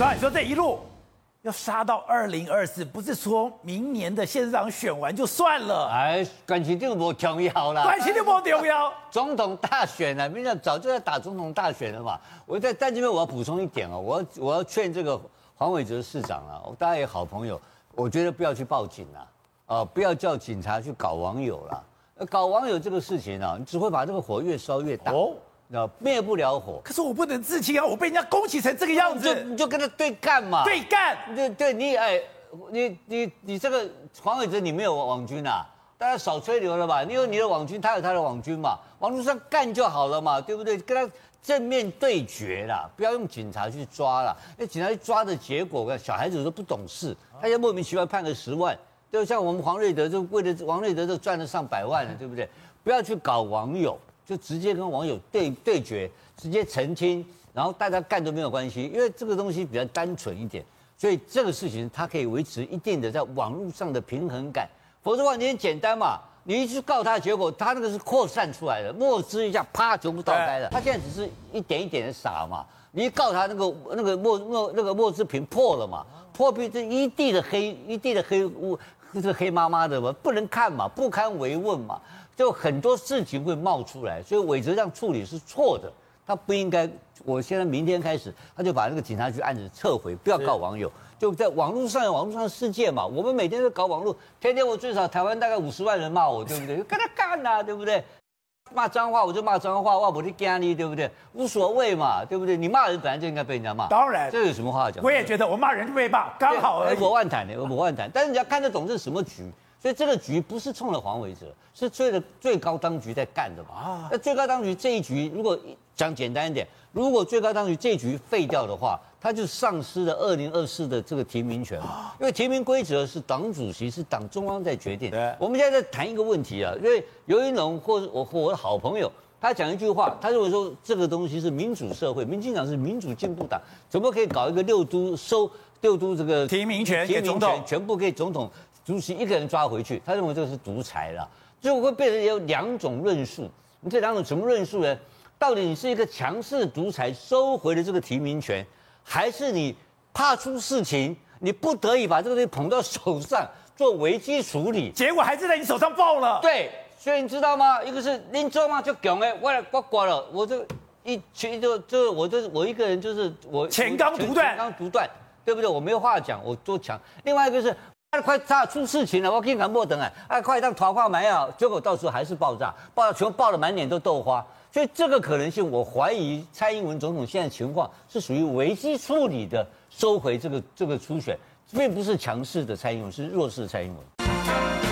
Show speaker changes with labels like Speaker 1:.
Speaker 1: 那你说这一路要杀到二零二四，不是说明年的县长选完就算了？
Speaker 2: 哎，感情就不重要了，
Speaker 1: 关系就不重要。
Speaker 2: 总统大选呢，民进党早就在打总统大选了嘛。我在在这边我要补充一点哦，我要我要劝这个黄伟哲市长啊，大家也好朋友，我觉得不要去报警了，啊，不要叫警察去搞网友了，搞网友这个事情啊，你只会把这个火越烧越大。哦那灭不了火，
Speaker 1: 可是我不能自清啊！我被人家攻击成这个样子，
Speaker 2: 就你就跟他对干嘛？
Speaker 1: 对干，
Speaker 2: 对对，你哎，你你你这个黄伟哲，你没有网军啊？大家少吹牛了吧？你有你的网军，他有他的网军嘛？网络上干就好了嘛，对不对？跟他正面对决啦，不要用警察去抓啦。那警察去抓的结果，小孩子都不懂事，他就莫名其妙判个十万，就像我们黄瑞德就为了王瑞德就赚了上百万了，对不对？不要去搞网友。就直接跟网友对对决，直接澄清，然后大家干都没有关系，因为这个东西比较单纯一点，所以这个事情它可以维持一定的在网络上的平衡感。否则的话，你很简单嘛，你一去告他，结果他那个是扩散出来的，墨汁一下啪全部倒开了。他现在只是一点一点的洒嘛，你一告他，那个那个墨墨那个墨汁瓶破了嘛，破壁这一地的黑一地的黑污，这黑麻麻的嘛，不能看嘛，不堪为问嘛。就很多事情会冒出来，所以伟哲这样处理是错的，他不应该。我现在明天开始，他就把那个警察局案子撤回，不要告网友，就在网络上，网络上的世界嘛。我们每天都搞网络，天天我最少台湾大概五十万人骂我，对不对？跟他干呐，对不对？骂脏话我就骂脏话，我不去干你，对不对？无所谓嘛，对不对？你骂人本来就应该被人家骂，
Speaker 1: 当然，
Speaker 2: 这有什么话讲？
Speaker 1: 我也觉得我骂人就被骂，刚好而已。
Speaker 2: 我万谈的，我万谈，但是你要看得懂这是什么局。所以这个局不是冲着黄伟哲，是追着最高当局在干的嘛？啊，那最高当局这一局，如果讲简单一点，如果最高当局这一局废掉的话，他就丧失了二零二四的这个提名权嘛。因为提名规则是党主席是党中央在决定。对。我们现在在谈一个问题啊，因为尤云龙或我或我的好朋友，他讲一句话，他认为说这个东西是民主社会，民进党是民主进步党，怎么可以搞一个六都收六都这个
Speaker 1: 提名权？
Speaker 2: 提名权全部给总统。主席一个人抓回去，他认为这个是独裁了，最后会变成有两种论述。你这两种什么论述呢？到底你是一个强势独裁收回了这个提名权，还是你怕出事情，你不得已把这个东西捧到手上做危机处理，
Speaker 1: 结果还是在你手上爆了。
Speaker 2: 对，所以你知道吗？一个是林州嘛，就讲哎，我来刮刮了，我这一群就就我这我一个人就是我
Speaker 1: 前刚独断，
Speaker 2: 前刚独断，对不对？我没有话讲，我做强。另外一个是。啊、快炸出事情了！我跟你讲，莫等啊！啊，快让桃花没有，结果到时候还是爆炸，爆炸全部爆的满脸都豆花。所以这个可能性，我怀疑蔡英文总统现在情况是属于危机处理的，收回这个这个初选，并不是强势的蔡英文，是弱势蔡英文。